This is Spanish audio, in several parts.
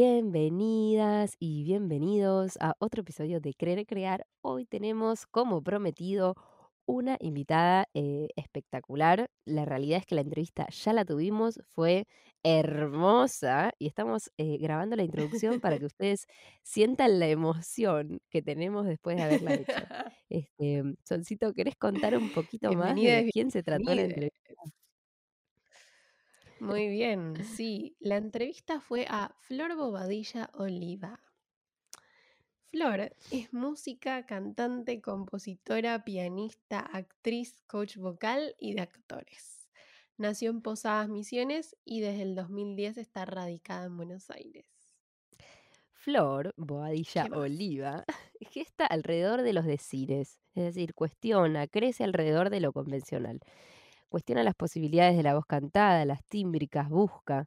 Bienvenidas y bienvenidos a otro episodio de Creer Crear. Hoy tenemos, como prometido, una invitada eh, espectacular. La realidad es que la entrevista ya la tuvimos, fue hermosa y estamos eh, grabando la introducción para que ustedes sientan la emoción que tenemos después de haberla hecho. Este, Solcito, ¿querés contar un poquito más de quién se trató la entrevista? Muy bien, sí. La entrevista fue a Flor Bobadilla Oliva. Flor es música, cantante, compositora, pianista, actriz, coach vocal y de actores. Nació en Posadas Misiones y desde el 2010 está radicada en Buenos Aires. Flor Bobadilla Oliva gesta alrededor de los decires, es decir, cuestiona, crece alrededor de lo convencional cuestiona las posibilidades de la voz cantada, las tímbricas, busca.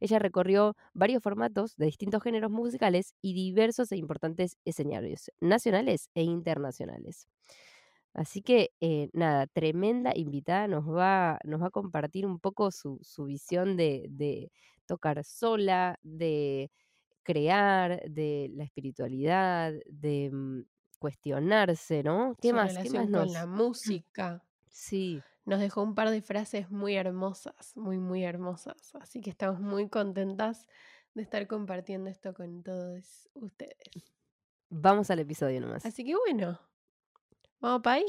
Ella recorrió varios formatos de distintos géneros musicales y diversos e importantes escenarios, nacionales e internacionales. Así que, eh, nada, tremenda invitada, nos va, nos va a compartir un poco su, visión de, tocar sola, de crear, de la espiritualidad, de mm, cuestionarse, ¿no? ¿Qué más? ¿Qué más con la música. Sí nos dejó un par de frases muy hermosas, muy, muy hermosas. Así que estamos muy contentas de estar compartiendo esto con todos ustedes. Vamos al episodio nomás. Así que bueno, ¿vamos para ahí?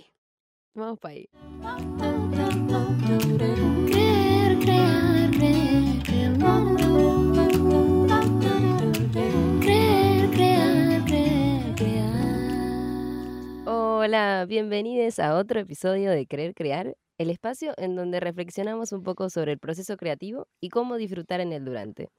Vamos para ahí. Hola, bienvenidos a otro episodio de Creer Crear el espacio en donde reflexionamos un poco sobre el proceso creativo y cómo disfrutar en el durante.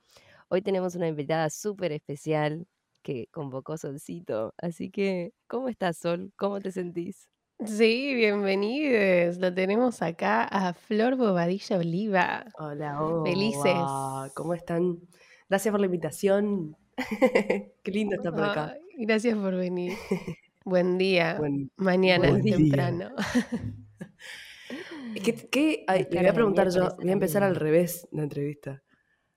Hoy tenemos una invitada súper especial que convocó Solcito, así que, ¿cómo estás Sol? ¿Cómo te sentís? Sí, bienvenidos. Lo tenemos acá a Flor Bobadilla Oliva. Hola, hola. Felices. ¿Cómo están? Gracias por la invitación. Qué lindo estar por acá. gracias por venir. Buen día. Mañana temprano. ¿Qué, le voy a preguntar yo, voy a empezar al revés la entrevista.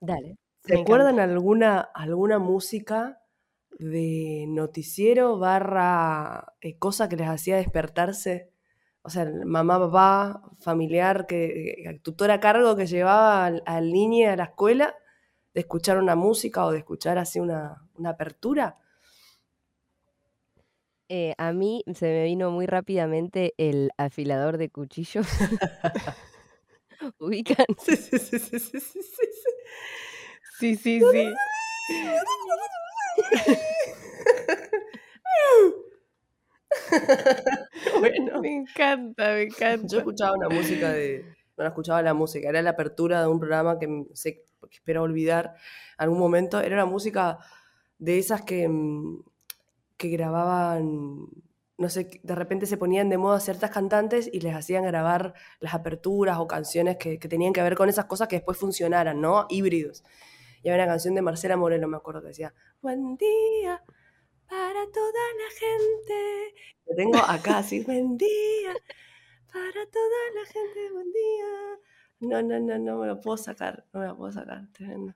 Dale. ¿Recuerdan alguna, alguna música de noticiero barra eh, cosa que les hacía despertarse? O sea, mamá, papá, familiar, que, eh, tutor a cargo que llevaba al, niño a la escuela, de escuchar una música o de escuchar así una, una apertura. Eh, a mí se me vino muy rápidamente el afilador de cuchillos. ¿Ubican? Sí, sí, sí, sí, sí, sí. Sí, sí, sí. bueno. Me encanta, me encanta. Yo escuchaba una música de. No la escuchaba la música, era la apertura de un programa que sé que espero olvidar algún momento. Era una música de esas que mm, que grababan, no sé, de repente se ponían de moda ciertas cantantes y les hacían grabar las aperturas o canciones que, tenían que ver con esas cosas que después funcionaran, ¿no? Híbridos. Y había una canción de Marcela Moreno, me acuerdo, que decía, buen día para toda la gente. Lo tengo acá, así, buen día para toda la gente, buen día. No, no, no, no me lo puedo sacar, no me lo puedo sacar, tremendo.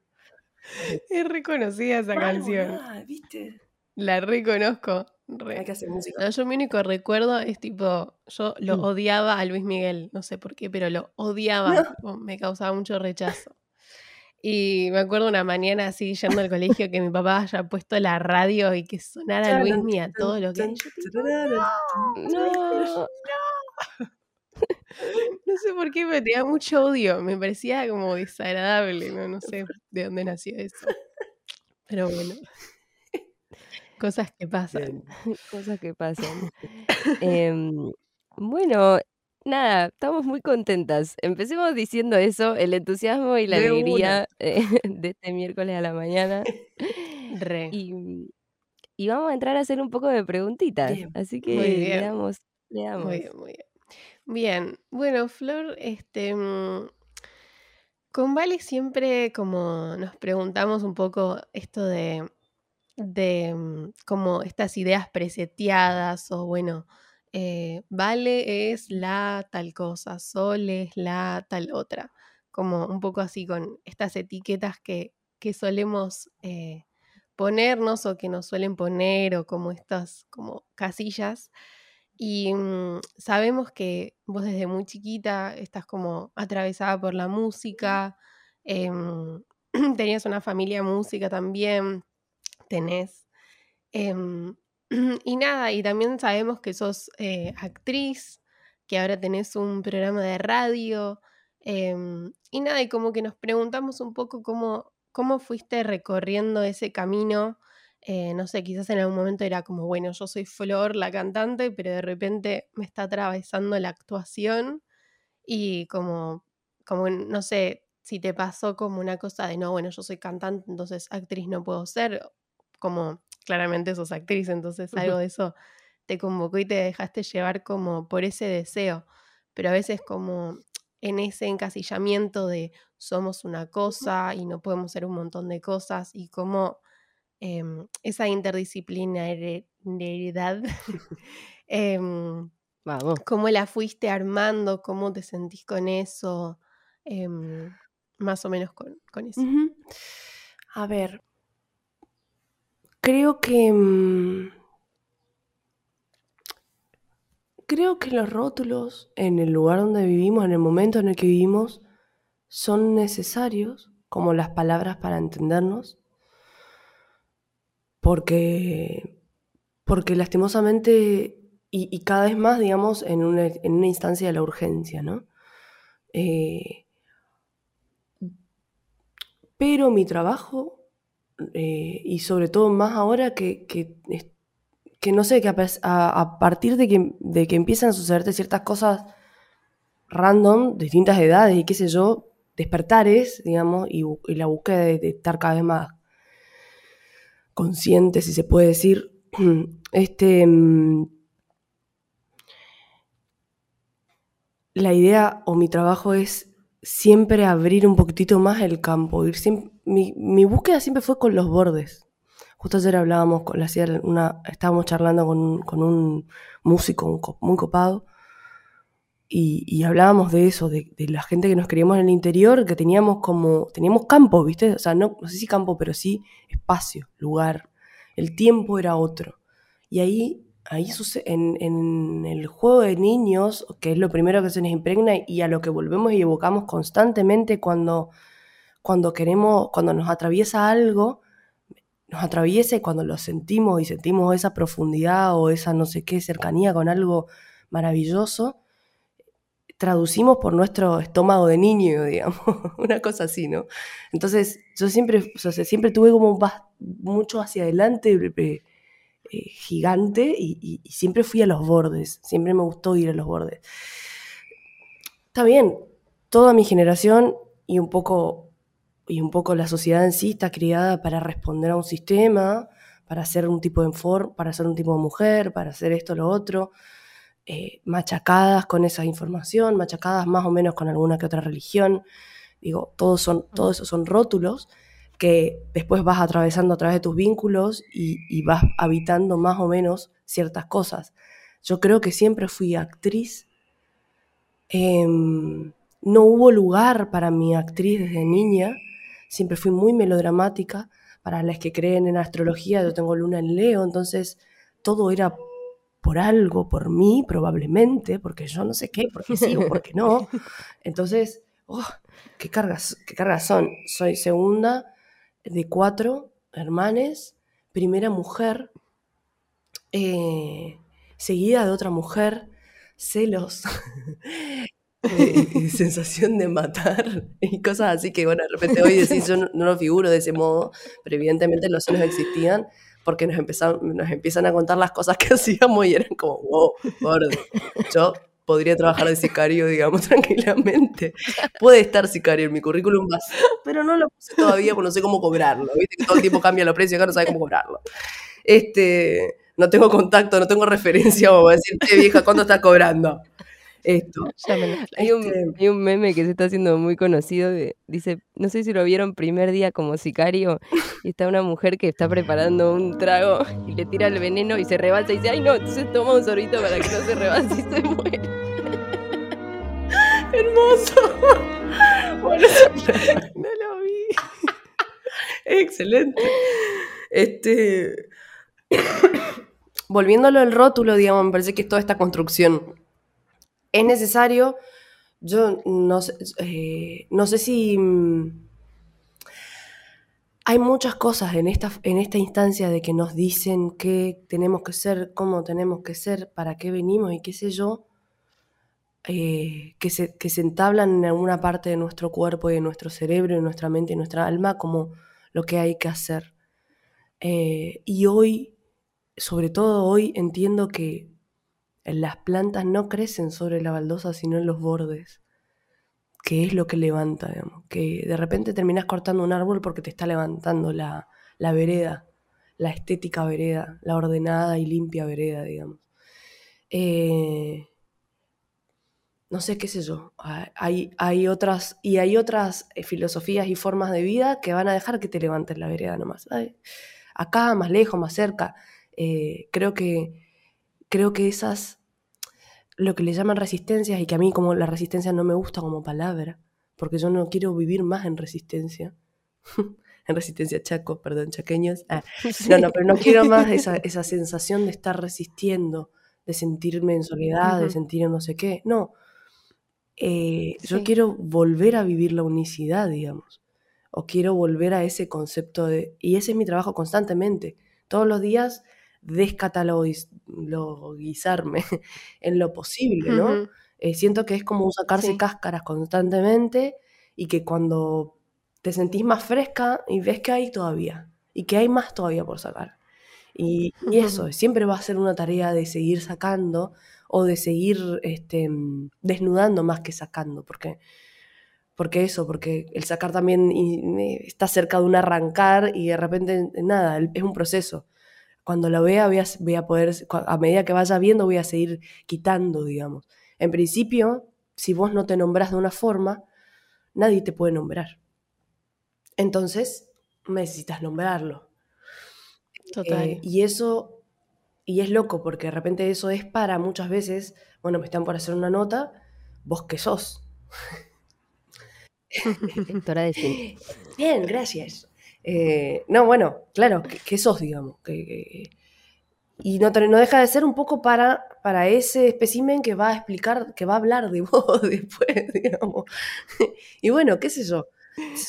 Es reconocida esa canción. ¿viste? La reconozco. Hay que hacer música. yo mi único recuerdo es tipo, yo lo mm. odiaba a Luis Miguel, no sé por qué, pero lo odiaba, me causaba mucho rechazo. Y me acuerdo una mañana así yendo al colegio que mi papá haya puesto la radio y que sonara Luis Miguel a todo lo que... no, no sé por qué me tenía mucho odio, me parecía como desagradable, no, no sé de dónde nació eso. Pero bueno. Cosas que pasan. Cosas que pasan. Em, bueno, nada, estamos muy contentas. Empecemos diciendo eso, el entusiasmo y la alegría eh, de este miércoles a la mañana. Y, vamos a entrar a hacer un poco de preguntitas. Así que le damos, le damos. Muy bien, muy bien. Bien, bueno, Flor, este, mm, con Vale siempre como nos preguntamos un poco esto de de mm, como estas ideas preseteadas o bueno, eh, vale es la tal cosa, sol es la tal otra, como un poco así con estas etiquetas que, solemos eh, ponernos o que nos suelen poner o como estas como casillas. Y mm, sabemos que vos desde muy chiquita estás como atravesada por la música, em, tenías una familia música también, tenés. Em, y nada, y también sabemos que sos eh, actriz, que ahora tenés un programa de radio. em, y nada, y como que nos preguntamos un poco cómo, cómo fuiste recorriendo ese camino. eh, no sé, quizás en algún momento era como, bueno, yo soy Flor, la cantante, pero de repente me está atravesando la actuación y como, como no sé, si te pasó como una cosa de, no, bueno, yo soy cantante, entonces actriz no puedo ser, como claramente sos actriz, entonces algo de eso te convocó y te dejaste llevar como por ese deseo, pero a veces como en ese encasillamiento de somos una cosa y no podemos ser un montón de cosas y como em, esa interdisciplinariedad, em, Vamos. cómo la fuiste armando, cómo te sentís con eso, em, más o menos con, con eso. A ver, creo que... mm, Creo que los rótulos en el lugar donde vivimos, en el momento en el que vivimos, son necesarios, como las palabras para entendernos, porque, porque lastimosamente, y, cada vez más, digamos, en una, en una instancia de la urgencia, ¿no? Eh, pero mi trabajo, eh, y sobre todo más ahora que, que, que no sé, que a, partir de que, de que empiezan a sucederte ciertas cosas random, distintas edades y qué sé yo, despertares, digamos, y la búsqueda de, de estar cada vez más consciente, si se puede decir, este, mm, la idea o mi trabajo es siempre abrir un poquitito más el campo. Ir siem- mi, mi búsqueda siempre fue con los bordes. Justo ayer hablábamos, con, una, estábamos charlando con, con un músico muy copado y, y hablábamos de eso, de, de la gente que nos creíamos en el interior, que teníamos como, teníamos campo, ¿viste? O sea, no, no sé si campo, pero sí espacio, lugar. El tiempo era otro. Y ahí, ahí suce- en, el juego de niños, que es lo primero que se nos impregna y a lo que volvemos y evocamos constantemente cuando, cuando queremos, cuando nos atraviesa algo, nos atraviesa y cuando lo sentimos y sentimos esa profundidad o esa no sé qué cercanía con algo maravilloso, traducimos por nuestro estómago de niño, digamos, una cosa así, ¿no? Entonces, yo siempre, o sea, siempre tuve como bas- mucho hacia adelante, eh, gigante, y, siempre fui a los bordes, siempre me gustó ir a los bordes. Está bien, toda mi generación y un poco, y un poco la sociedad en sí está criada para responder a un sistema, para ser un tipo de enfor- para ser un tipo de mujer, para hacer esto, lo otro eh, machacadas con esa información, machacadas más o menos con alguna que otra religión. Digo, todos, son, todos esos son rótulos que después vas atravesando a través de tus vínculos y, y vas habitando más o menos ciertas cosas. Yo creo que siempre fui actriz. Em, no hubo lugar para mi actriz desde niña. Siempre fui muy melodramática. Para las que creen en astrología, yo tengo luna en Leo, entonces todo era por algo, por mí, probablemente, porque yo no sé qué, porque sí o porque no. Entonces, oh, qué cargas, qué cargas son. Soy segunda de cuatro hermanes, primera mujer, eh, seguida de otra mujer, celos, eh, sensación de matar y cosas así que, bueno, de repente hoy decís, yo no, lo figuro de ese modo, pero evidentemente los celos existían porque nos, empezaron, nos empiezan a contar las cosas que hacíamos y eran como, wow, gordo. Yo podría trabajar de sicario, digamos, tranquilamente. Puede estar sicario en mi currículum más, pero no lo puse todavía porque no sé cómo cobrarlo. Viste que todo el tiempo cambia los precios, acá no sabe cómo cobrarlo. Este, no tengo contacto, no tengo referencia como para decirte, vieja, ¿cuánto estás cobrando? Esto. Hay un, hay un meme que se está haciendo muy conocido. de- dice, no sé si lo vieron primer día como sicario. Y está una mujer que está preparando un trago y le tira el veneno y se rebalsa y dice, ay no, entonces toma un sorbito para que no se rebalse y se muere. Hermoso. Bueno, no lo vi. Excelente. Este. Volviéndolo al rótulo, digamos, me parece que toda esta construcción. Es necesario. Yo no sé, eh, no sé si. Mm, hay muchas cosas en esta, en esta instancia de que nos dicen qué tenemos que ser, cómo tenemos que ser, para qué venimos y qué sé yo, eh, que, se, que se entablan en alguna parte de nuestro cuerpo y de nuestro cerebro, de nuestra mente y nuestra alma como lo que hay que hacer. Eh, y hoy, sobre todo hoy, entiendo que las plantas no crecen sobre la baldosa, sino en los bordes que es lo que levanta, digamos. Que de repente terminas cortando un árbol porque te está levantando la, vereda, la estética vereda, la ordenada y limpia vereda, digamos. Eh, no sé qué sé yo. Hay, hay otras, y hay otras eh, filosofías y formas de vida que van a dejar que te levantes la vereda nomás. acá, más lejos, más cerca. Eh, creo que creo que esas lo que le llaman resistencias y que a mí como la resistencia no me gusta como palabra, porque yo no quiero vivir más en resistencia. en resistencia chaco, perdón, chaqueños. Ah, no, no, pero no quiero más esa, esa, sensación de estar resistiendo, de sentirme en soledad, de sentir no sé qué. No, eh, yo quiero volver a vivir la unicidad, digamos, o quiero volver a ese concepto de... Y ese es mi trabajo constantemente. Todos los días descatalogizarme en lo posible, ¿no? Eh, siento que es como sacarse cáscaras constantemente y que cuando te sentís más fresca y ves que hay todavía y que hay más todavía por sacar. Y, eso, siempre va a ser una tarea de seguir sacando o de seguir este, desnudando más que sacando, porque, porque eso, porque el sacar también está cerca de un arrancar y de repente nada, es un proceso cuando lo vea voy a, poder, a medida que vaya viendo voy a seguir quitando, digamos. En principio, si vos no te nombrás de una forma, nadie te puede nombrar. Entonces, necesitas nombrarlo. Total. Eh, y eso, y es loco, porque de repente eso es para muchas veces, bueno, me están por hacer una nota, vos qué sos. Bien, gracias. Eh, no, bueno, claro, ¿qué, sos, digamos? Que, y no, no, deja de ser un poco para, para ese espécimen que va a explicar, que va a hablar de vos después, digamos. Y bueno, qué sé yo.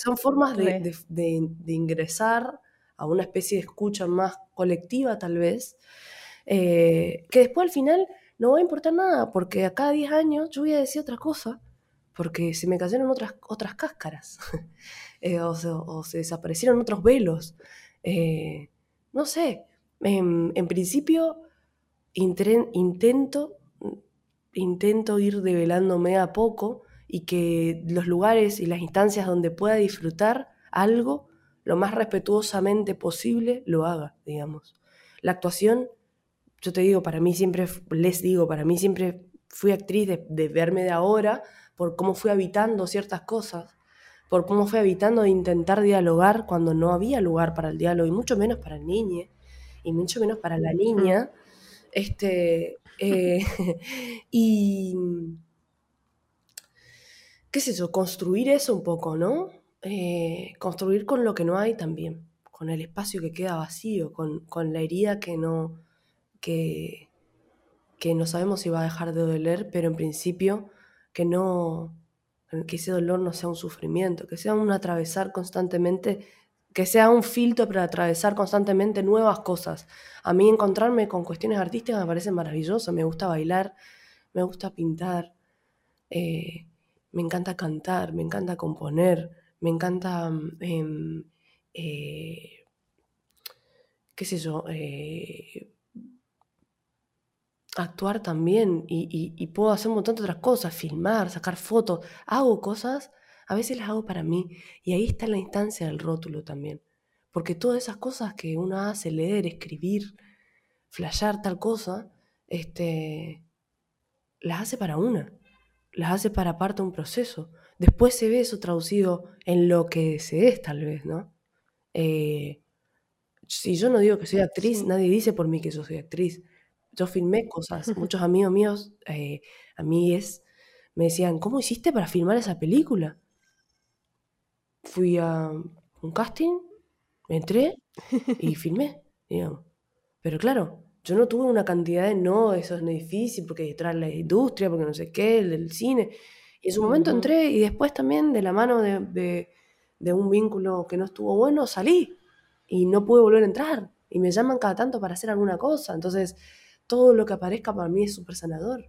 Son formas de, ingresar a una especie de escucha más colectiva, tal vez, eh, que después al final no va a importar nada, porque a cada 10 años yo voy a decir otra cosa, porque se me cayeron otras, otras cáscaras. Eh, o, se, desaparecieron otros velos. Eh, no sé, en, principio intento, intento ir develándome a poco y que los lugares y las instancias donde pueda disfrutar algo lo más respetuosamente posible lo haga, digamos. La actuación, yo te digo, para mí siempre, les digo, para mí siempre fui actriz de, de verme de ahora por cómo fui habitando ciertas cosas por cómo fue evitando de intentar dialogar cuando no había lugar para el diálogo, y mucho menos para el niño, y mucho menos para la niña. Este, eh, y qué es eso, construir eso un poco, ¿no? Eh, construir con lo que no hay también, con el espacio que queda vacío, con, la herida que no, que, que no sabemos si va a dejar de doler, pero en principio que no, que ese dolor no sea un sufrimiento, que sea un atravesar constantemente, que sea un filtro para atravesar constantemente nuevas cosas. A mí encontrarme con cuestiones artísticas me parece maravilloso, me gusta bailar, me gusta pintar, eh, me encanta cantar, me encanta componer, me encanta, mm, em, eh, qué sé yo, eh, actuar también y, puedo hacer un montón de otras cosas, filmar, sacar fotos, hago cosas, a veces las hago para mí y ahí está la instancia del rótulo también, porque todas esas cosas que uno hace, leer, escribir, flashear tal cosa, este, las hace para una, las hace para parte de un proceso. Después se ve eso traducido en lo que se es tal vez, ¿no? Eh, si yo no digo que soy actriz, nadie dice por mí que yo soy actriz yo filmé cosas. Muchos amigos míos, eh, amigues, me decían, ¿cómo hiciste para filmar esa película? Fui a un casting, entré y filmé, digamos. Pero claro, yo no tuve una cantidad de no, eso es difícil porque detrás la industria, porque no sé qué, el, el cine. Y en su momento entré y después también de la mano de, de- de un vínculo que no estuvo bueno, salí y no pude volver a entrar. Y me llaman cada tanto para hacer alguna cosa. Entonces, todo lo que aparezca para mí es súper sanador.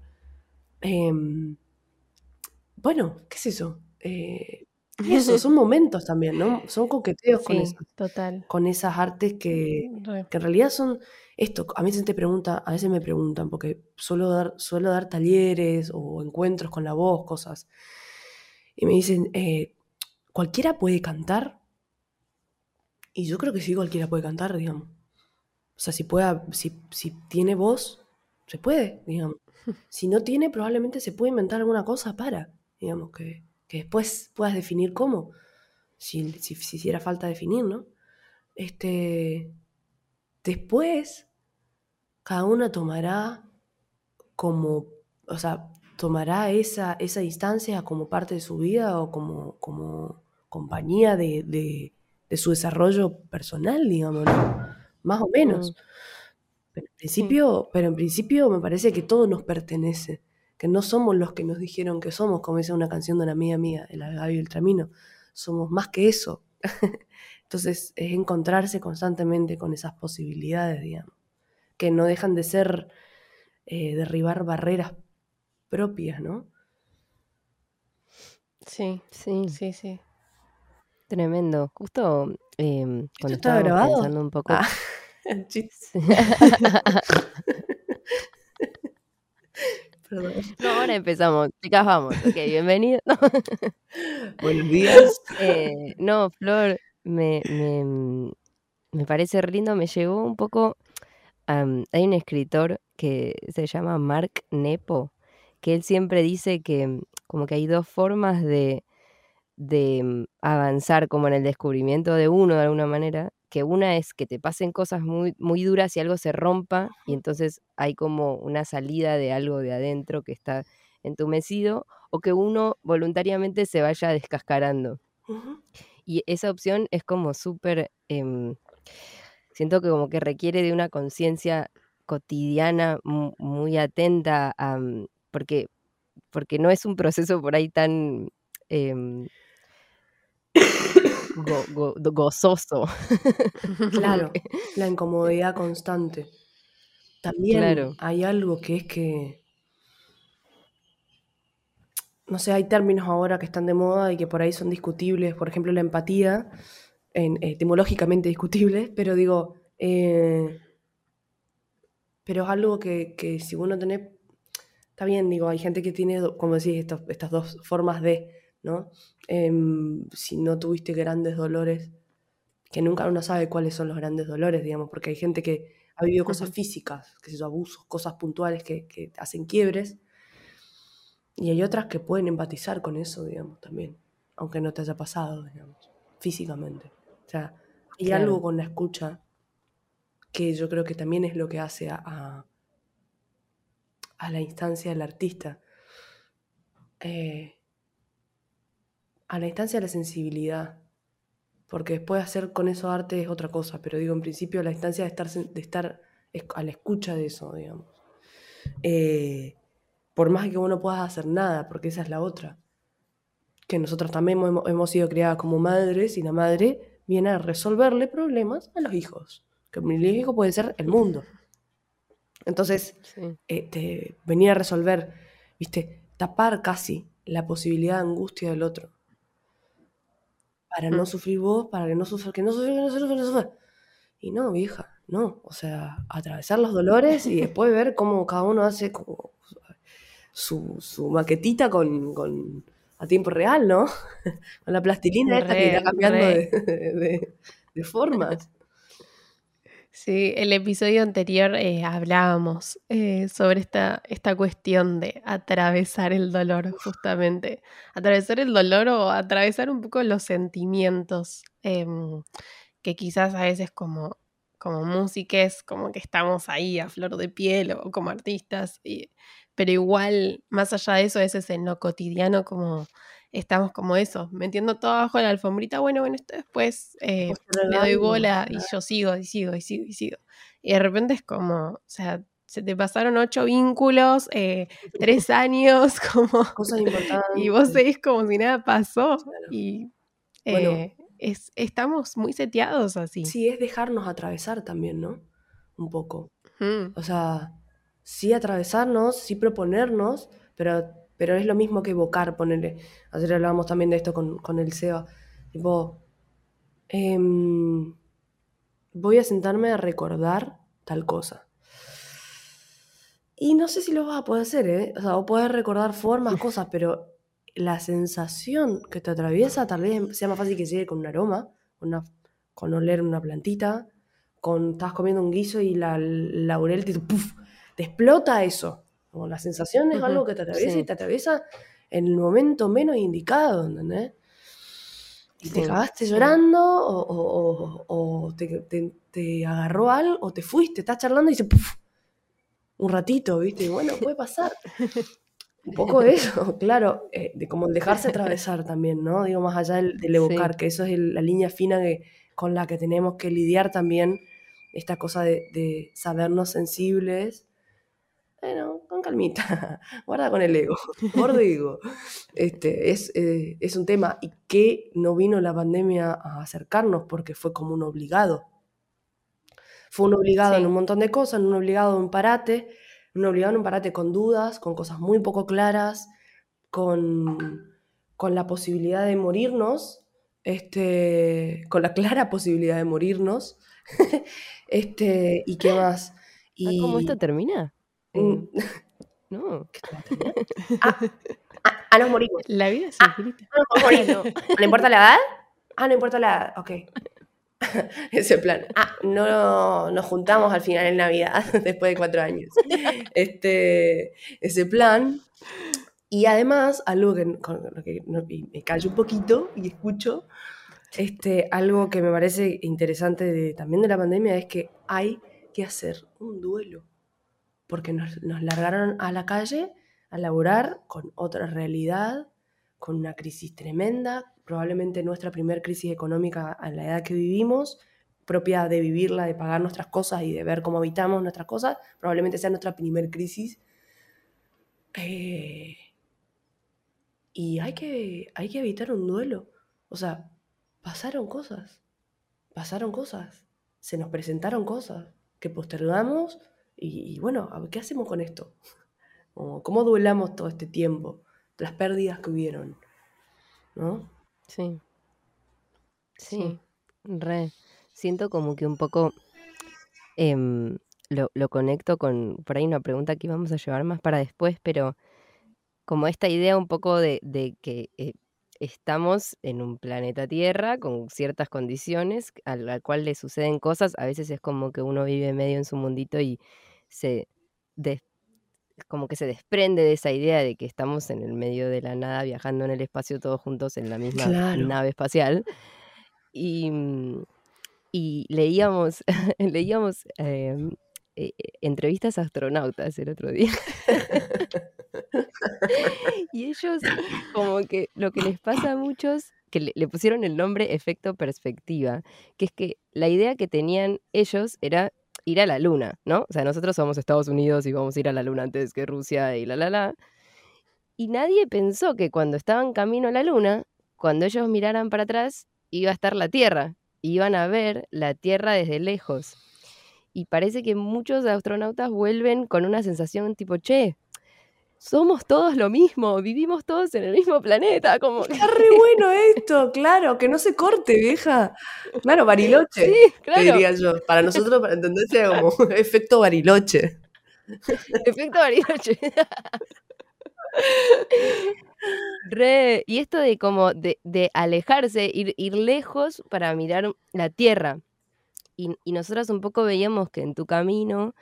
Em, bueno, ¿qué es eso? Eh, y eso, son momentos también, ¿no? Son coqueteos con, esas, total. con esas artes que, Re. que en realidad son esto. A veces te pregunta, a veces me preguntan, porque suelo dar, suelo dar talleres o encuentros con la voz, cosas. Y me dicen, eh, ¿cualquiera puede cantar? Y yo creo que sí, cualquiera puede cantar, digamos. O sea, si, pueda, si, si tiene voz, se puede, digamos. Si no tiene, probablemente se puede inventar alguna cosa para, digamos, que, que después puedas definir cómo, si, si, si hiciera falta definir, ¿no? Este, después, cada una tomará como, o sea, tomará esa, esa distancia como parte de su vida o como, como compañía de, de- de su desarrollo personal, digamos, ¿no? Más o menos. Pero en principio, pero en principio me parece que todo nos pertenece, que no somos los que nos dijeron que somos, como dice una canción de una amiga mía, el Gaby Beltramino, somos más que eso. Entonces es encontrarse constantemente con esas posibilidades, digamos, que no dejan de ser eh, derribar barreras propias, ¿no? Sí, Sí, sí, sí. tremendo. Justo em, cuando estaba grabado? pensando un poco. Ah. perdón. No, ahora empezamos. Chicas, vamos. Ok, bienvenido. No, Buenos días. eh, no, Flor, me, me, mm, me parece re lindo. Me llegó un poco. hay un escritor que se llama Mark Nepo, que él siempre dice que mm, como que hay dos formas de, de mm, avanzar como en el descubrimiento de uno de alguna manera, que una es que te pasen cosas muy, muy duras y algo se rompa y entonces hay como una salida de algo de adentro que está entumecido o que uno voluntariamente se vaya descascarando. Y esa opción es como súper, em, siento que como que requiere de una conciencia cotidiana mu- muy atenta, a, mm, porque, porque no es un proceso por ahí tan em, go- go- do- gozoso. Claro, la incomodidad constante. También Claro. hay algo que es que, no sé, hay términos ahora que están de moda y que por ahí son discutibles, por ejemplo, la empatía, en- etimológicamente discutibles, pero digo, eh, pero es algo que, que si uno tiene, está bien, digo, hay gente que tiene, como decís, estos- estas dos formas de, ¿no? Em, si no tuviste grandes dolores, que nunca uno sabe cuáles son los grandes dolores, digamos, porque hay gente que ha vivido cosas físicas, que sé abusos, cosas puntuales que, que hacen quiebres, y hay otras que pueden empatizar con eso, digamos, también, aunque no te haya pasado, digamos, físicamente. O sea, hay Claro. algo con la escucha que yo creo que también es lo que hace a, a, a la instancia del artista. Eh, a la instancia de la sensibilidad. Porque después hacer con eso arte es otra cosa, pero digo, en principio la instancia de estar, de estar es- a la escucha de eso, digamos. Eh, por más que uno pueda hacer nada, porque esa es la otra. Que nosotros también hemos, hemos sido criadas como madres y la madre viene a resolverle problemas a los hijos. Que el hijo puede ser el mundo. Entonces, Sí. este, venir a resolver, ¿viste? Tapar casi la posibilidad de angustia del otro. Para no Mm. sufrir vos, para que no sufra, que no sufra, que no sufra, que no sufra. Y no, vieja, no. O sea, atravesar los dolores y después ver cómo cada uno hace como su, su maquetita con, con- a tiempo real, ¿no? con la plastilina esta que irá Re, cambiando de, de- de formas. Sí, el episodio anterior eh, hablábamos eh, sobre esta, esta cuestión de atravesar el dolor, justamente. Atravesar el dolor o atravesar un poco los sentimientos, em, que quizás a veces como, como músiques, como que estamos ahí a flor de piel o como artistas, y- pero igual, más allá de eso, a veces en lo cotidiano, como estamos como eso, metiendo todo abajo de la alfombrita, bueno, bueno, esto después eh, le doy bola y yo sigo y sigo y sigo y sigo. Y de repente es como, o sea, se te pasaron ocho vínculos, eh, tres años, como... Cosas importantes. Y vos seguís como si nada pasó. Y eh, es, estamos muy seteados así. Sí, es dejarnos atravesar también, ¿no? Un poco. O sea, sí atravesarnos, sí proponernos, pero, pero es lo mismo que evocar, ponerle. Ayer hablábamos también de esto con, con el SEO. Tipo, em, voy a sentarme a recordar tal cosa. Y no sé si lo vas a poder hacer, ¿eh? O sea, o recordar formas, cosas, pero la sensación que te atraviesa tal vez sea más fácil que llegue con un aroma, una, con oler una plantita, con estás comiendo un guiso y la laurel te, te explota eso. Como la sensación es algo que te atraviesa y te atraviesa en el momento menos indicado, ¿entendés? Y te acabaste llorando o, te, agarró algo o te fuiste, estás charlando y dice, un ratito, ¿viste? Y bueno, puede pasar. Un poco de eso, claro, eh, de como dejarse atravesar también, ¿no? Digo, más allá del, evocar, que eso es la línea fina con la que tenemos que lidiar también, esta cosa de, sabernos sensibles. Bueno, con calmita, guarda con el ego, gordo ego. Este, es, eh, es un tema y que no vino la pandemia a acercarnos porque fue como un obligado. Fue un obligado en un montón de cosas, un obligado en un parate, un obligado en un parate con dudas, con cosas muy poco claras, con, con la posibilidad de morirnos, este, con la clara posibilidad de morirnos. este, ¿Y qué más? Y... ¿Cómo esto termina? Mm. Eh, no. Ah, ah, ah, nos morimos. La vida es ah, infinita. no, no importa la edad? Ah, no importa la edad, ok. ese plan. Ah, no nos juntamos al final en Navidad, después de cuatro años. Este, ese plan. Y además, algo que, me callo un poquito y escucho, este, algo que me parece interesante también de la pandemia es que hay que hacer un duelo. Porque nos, largaron a la calle a laborar con otra realidad, con una crisis tremenda, probablemente nuestra primera crisis económica a la edad que vivimos, propia de vivirla, de pagar nuestras cosas y de ver cómo habitamos nuestras cosas, probablemente sea nuestra primera crisis. Eh, y hay que, hay que evitar un duelo. O sea, pasaron cosas, pasaron cosas, se nos presentaron cosas que postergamos y, bueno, ¿qué hacemos con esto? ¿Cómo duelamos todo este tiempo? Las pérdidas que hubieron, ¿no? Sí. Sí, re. Siento como que un poco em, lo, lo conecto con, por ahí una pregunta que íbamos a llevar más para después, pero como esta idea un poco de, de que eh, estamos en un planeta Tierra con ciertas condiciones al, cual le suceden cosas, a veces es como que uno vive medio en su mundito y se como que se desprende de esa idea de que estamos en el medio de la nada viajando en el espacio todos juntos en la misma nave espacial. Y, mm, y leíamos, leíamos em, eh, eh, entrevistas a astronautas el otro día. y ellos, como que lo que les pasa a muchos, que le, pusieron el nombre efecto perspectiva, que es que la idea que tenían ellos era ir a la luna, ¿no? O sea, nosotros somos Estados Unidos y vamos a ir a la luna antes que Rusia y la la la. Y nadie pensó que cuando estaban camino a la luna, cuando ellos miraran para atrás, iba a estar la Tierra. Iban a ver la Tierra desde lejos. Y parece que muchos astronautas vuelven con una sensación tipo, che, somos todos lo mismo, vivimos todos en el mismo planeta. Como... Está re bueno esto, claro, que no se corte, vieja. Claro, Bariloche, sí, claro. diría yo. Para nosotros, para entenderse, como efecto Bariloche. efecto Bariloche. Re, y esto de como de, alejarse, ir, ir, lejos para mirar la tierra. Y, y nosotras un poco veíamos que en tu camino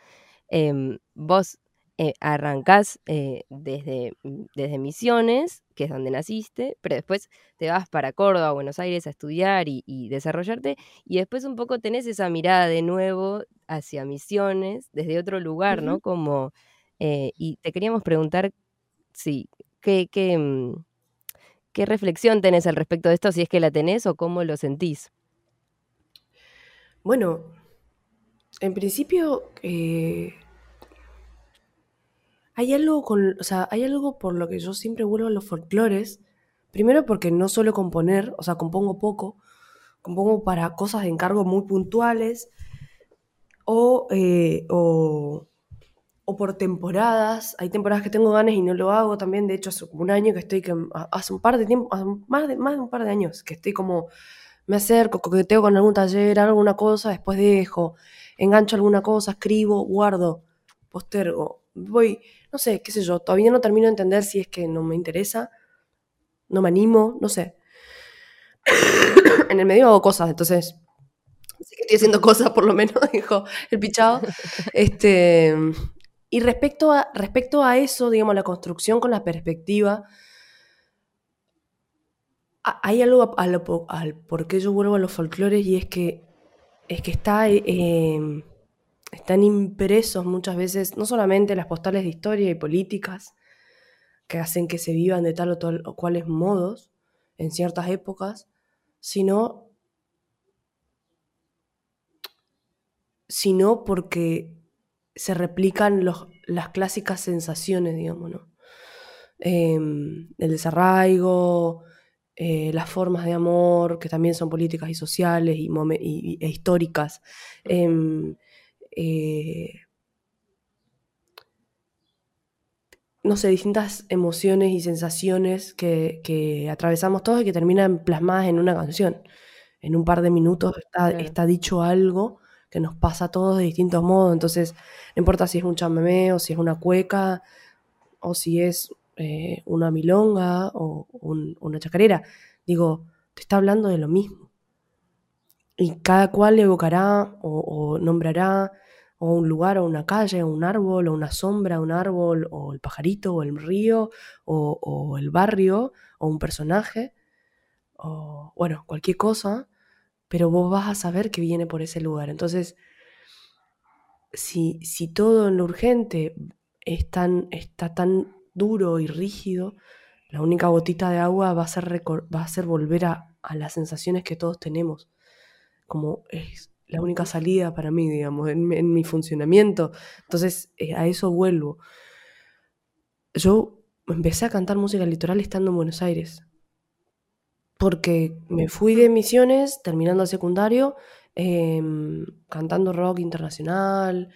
em, vos eh, arrancás eh, desde, mm, desde Misiones, que es donde naciste, pero después te vas para Córdoba, Buenos Aires a estudiar y, desarrollarte, y después un poco tenés esa mirada de nuevo hacia Misiones, desde otro lugar, ¿no? Como, eh, y te queríamos preguntar, sí, ¿qué, qué, mm, ¿Qué reflexión tenés al respecto de esto, si es que la tenés o cómo lo sentís? Bueno, en principio eh, hay algo con, o sea, hay algo por lo que yo siempre vuelvo a los folclores. Primero porque no suelo componer, o sea, compongo poco, compongo para cosas de encargo muy puntuales o, eh, o, o, por temporadas. Hay temporadas que tengo ganas y no lo hago también. De hecho, hace como un año que estoy, que, hace un par de tiempo, más de, más de un par de años, que estoy como, me acerco, coqueteo con algún taller, alguna cosa, después dejo, engancho alguna cosa, escribo, guardo, postergo, voy no sé, qué sé yo, todavía no termino de entender si es que no me interesa, no me animo, no sé. en el medio hago cosas, entonces sé que estoy haciendo cosas por lo menos, dijo el pichado. Este, y respecto a, respecto a eso, digamos, la construcción con la perspectiva, hay algo al, por qué yo vuelvo a los folclores y es que, es que está... Eh, están impresos muchas veces no solamente las postales de historia y políticas que hacen que se vivan de tal o, tal o cuales modos en ciertas épocas, sino, sino porque se replican los, las clásicas sensaciones, digamos, ¿no? Em, el desarraigo, eh, las formas de amor, que también son políticas y sociales y, e históricas. Em, eh, no sé, distintas emociones y sensaciones que, atravesamos todos y que terminan plasmadas en una canción. En un par de minutos está, dicho algo que nos pasa a todos de distintos modos. Entonces, no importa si es un chamamé o si es una cueca o si es eh, una milonga o una chacarera. Digo, te está hablando de lo mismo y cada cual evocará o, nombrará o un lugar o una calle o un árbol o una sombra, un árbol o el pajarito o el río o, el barrio o un personaje o bueno, cualquier cosa, pero vos vas a saber que viene por ese lugar. Entonces, si, si todo en lo urgente es tan, está tan duro y rígido, la única gotita de agua va a ser, va a volver a, a las sensaciones que todos tenemos como es la única salida para mí, digamos, en, mi funcionamiento. Entonces, eh, a eso vuelvo. Yo empecé a cantar música litoral estando en Buenos Aires, porque me fui de misiones, terminando el secundario, em, cantando rock internacional,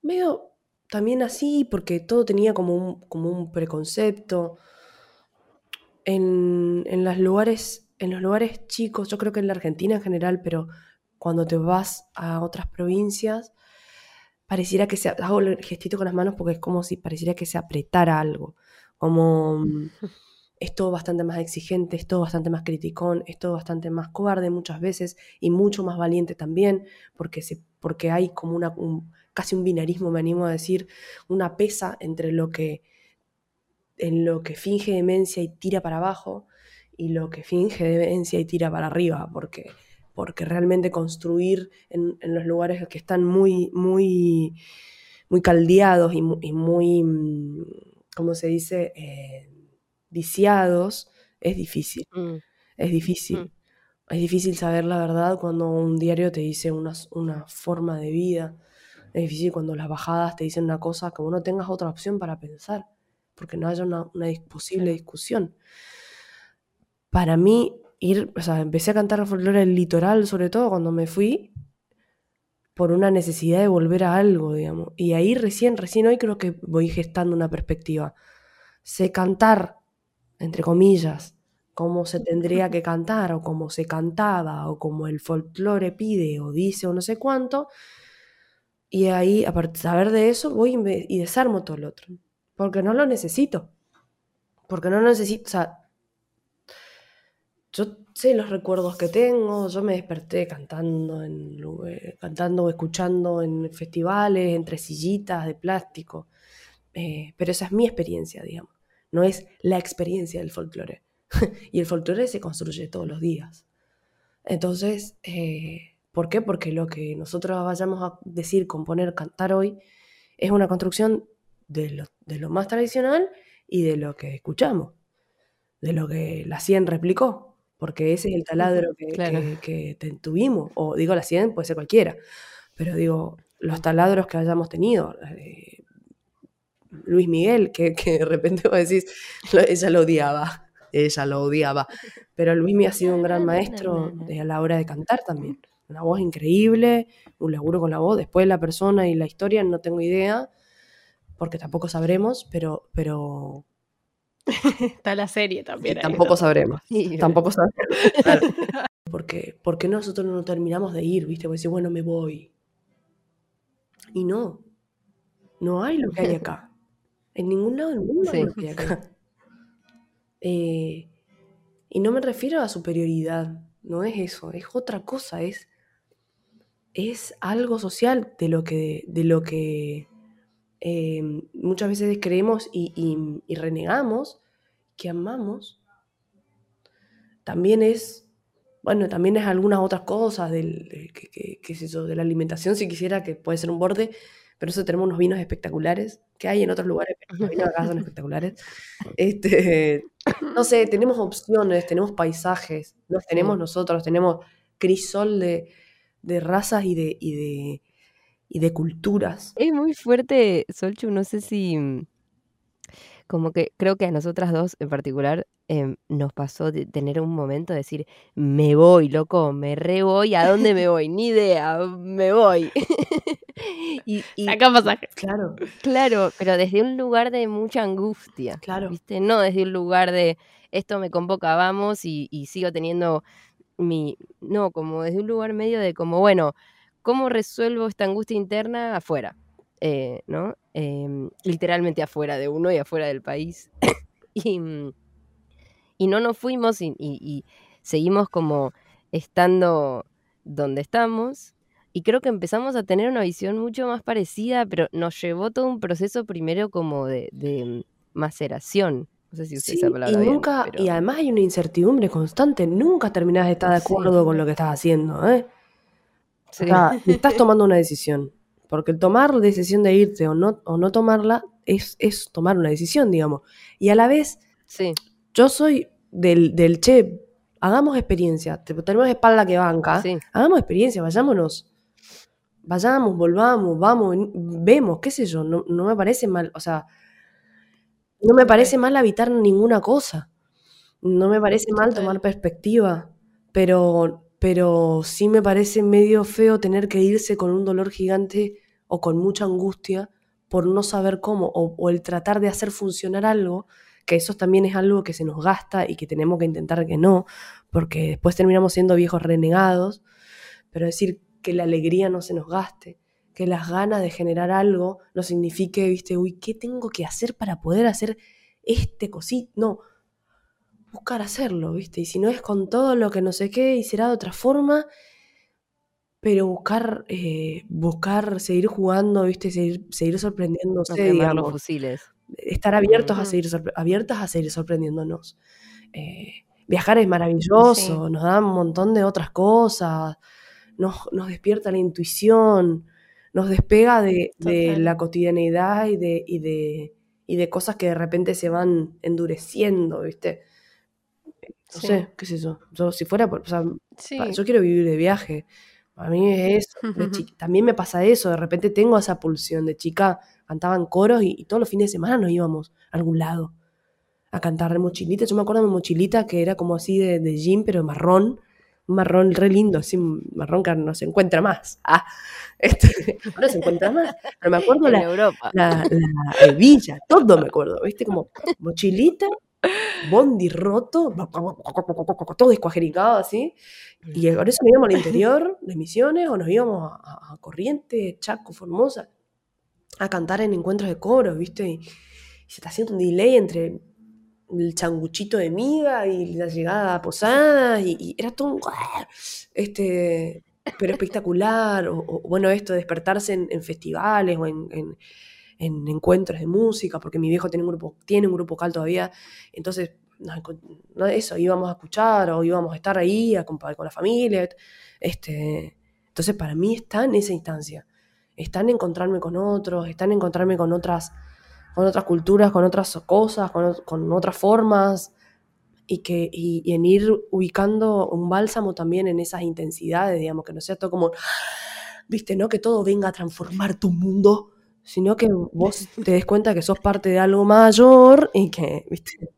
medio también así, porque todo tenía como un, como un preconcepto. En, en los lugares en los lugares chicos, yo creo que en la Argentina en general, pero cuando te vas a otras provincias, pareciera que se, hago el gestito con las manos porque es como si pareciera que se apretara algo, como mm, es todo bastante más exigente, es todo bastante más criticón, es todo bastante más cobarde muchas veces y mucho más valiente también, porque, se, porque hay como una, casi un binarismo, me animo a decir, una pesa entre lo que en lo que finge demencia y tira para abajo y lo que finge demencia y tira para arriba, porque, porque realmente construir en, los lugares que están muy, muy, muy caldeados y, muy, mm, ¿cómo se dice?, eh, viciados, es difícil. Mm. Es difícil. Mm. Es difícil saber la verdad cuando un diario te dice una, una forma de vida. Es difícil cuando las bajadas te dicen una cosa que vos no tengas otra opción para pensar, porque no haya una, una posible discusión para mí ir, o sea, empecé a cantar folclore del litoral, sobre todo cuando me fui, por una necesidad de volver a algo, digamos. Y ahí recién, recién hoy creo que voy gestando una perspectiva. Sé cantar, entre comillas, como se tendría que cantar, o como se cantaba, o como el folclore pide, o dice, o no sé cuánto. Y ahí, a saber de eso, voy y desarmo todo lo otro. Porque no lo necesito. Porque no lo necesito, o sea, yo sé los recuerdos que tengo, yo me desperté cantando, en, cantando o escuchando en festivales, entre sillitas de plástico, eh, pero esa es mi experiencia, digamos, no es la experiencia del folclore. y el folclore se construye todos los días. Entonces, eh, ¿por qué? Porque lo que nosotros vayamos a decir, componer, cantar hoy, es una construcción de lo, de lo más tradicional y de lo que escuchamos. de lo que la 100 replicó, porque ese es el taladro que, claro. que- que te- tuvimos, o digo la 100, puede ser cualquiera, pero digo, los taladros que hayamos tenido, eh, Luis Miguel, que, que de repente vos decís, ella lo odiaba, ella lo odiaba, pero Luis Miguel ha sido un gran maestro a la hora de cantar también, una voz increíble, un laburo con la voz, después la persona y la historia no tengo idea, porque tampoco sabremos, pero, pero Está la serie también. ahí, tampoco ¿no? sabremos. Sí, Tampoco sabemos. Claro. Porque, porque nosotros no terminamos de ir, ¿viste? Porque decir, bueno, me voy. Y no. No hay lo que hay acá. En ningún lado del mundo hay lo que hay acá. Eh, y no me refiero a superioridad. No es eso. Es otra cosa. Es, es algo social de lo que, de lo que eh, muchas veces creemos y, y- y renegamos que amamos también es, bueno, también es algunas otras cosas del, de, que, sé yo, de la alimentación, si quisiera, que puede ser un borde, pero eso tenemos unos vinos espectaculares, que hay en otros lugares, pero los vinos acá son espectaculares. Este, no sé, tenemos opciones, tenemos paisajes, nos tenemos nosotros, tenemos crisol de, de razas y de, y de, y de culturas. Es muy fuerte, Solchu, no sé si, mm, como que creo que a nosotras dos en particular em, nos pasó de tener un momento de decir, me voy, loco, me re voy, ¿a dónde me voy? Ni idea, me voy. y, y Saca pasaje. Claro, claro, pero desde un lugar de mucha angustia, claro. ¿viste? No desde un lugar de, esto me convoca, vamos, y, y sigo teniendo mi, no, como desde un lugar medio de como, bueno, ¿cómo resuelvo esta angustia interna afuera? Eh, ¿No? Em, literalmente afuera de uno y afuera del país. y, mm, y no nos fuimos y, seguimos como estando donde estamos. Y creo que empezamos a tener una visión mucho más parecida, pero nos llevó todo un proceso primero como de, de maceración. No sé si usé Sí, esa y bien, nunca, pero- y además hay una incertidumbre constante, nunca terminás de estar de Sí. acuerdo con lo que estás haciendo, ¿eh? Sí. O sea, estás tomando una decisión. Porque el tomar la decisión de irte o no, o no tomarla es, es tomar una decisión, digamos. Y a la vez, Sí, yo soy del, del che, hagamos experiencia. Te- Tenemos espalda que banca. sí, Hagamos experiencia, vayámonos. Vayamos, volvamos, vamos, vemos, qué sé yo, no, no me parece mal, o sea, no me parece mal habitar ninguna cosa. No me parece mal tomar perspectiva, pero, pero sí me parece medio feo tener que irse con un dolor gigante o con mucha angustia por no saber cómo, o, o el tratar de hacer funcionar algo, que eso también es algo que se nos gasta y que tenemos que intentar que no, porque después terminamos siendo viejos renegados, pero decir que la alegría no se nos gaste, que las ganas de generar algo no signifique, viste, uy, ¿qué tengo que hacer para poder hacer este cosito? No, buscar hacerlo, viste, y si no es con todo lo que no sé qué, y será de otra forma, pero buscar, eh, buscar seguir jugando, viste, seguir, seguir no sorprendiéndose, los fusiles. estar abiertos a seguir abiertas a seguir sorprendiéndonos. Eh, viajar es maravilloso, nos da un montón de otras cosas, nos, nos despierta la intuición, nos despega de, de la cotidianeidad y de, y, de, y de cosas que de repente se van endureciendo, ¿viste? No Sí. sé, qué sé yo. Yo, si fuera, por- o sea, Sí. pa- yo quiero vivir de viaje. A mí es eso. de también me pasa eso. De repente tengo esa pulsión. De chica cantaban coros y, y todos los fines de semana nos íbamos a algún lado a cantar de mochilita. Yo me acuerdo de mi mochilita que era como así de, de jean, pero marrón. Marrón re lindo, así un marrón que no se encuentra más. Ah, este, no se encuentra más. Pero me acuerdo la, Europa. la, la hebilla, todo me acuerdo, ¿viste? Como mochilita, bondi roto, todo descuajericado así. Y por eso nos íbamos al interior de Misiones o nos íbamos a, a- a Corrientes, Chaco, Formosa, a cantar en encuentros de coros, ¿viste? Y, y se está haciendo un delay entre el changuchito de miga y la llegada a Posadas y, era todo un... Este, pero espectacular. O, bueno, esto, despertarse en, festivales o en, en- en encuentros de música, porque mi viejo tiene un grupo, tiene un grupo vocal todavía. Entonces, no, eso, íbamos a escuchar o íbamos a estar ahí a con la familia. Este, entonces, para mí está en esa instancia. Está en encontrarme con otros, está en encontrarme con otras, con otras culturas, con otras cosas, con, con otras formas. y, que, y, en ir ubicando un bálsamo también en esas intensidades, digamos, que no sea todo como, viste, no que todo venga a transformar tu mundo, sino que vos te des cuenta que sos parte de algo mayor y que, viste,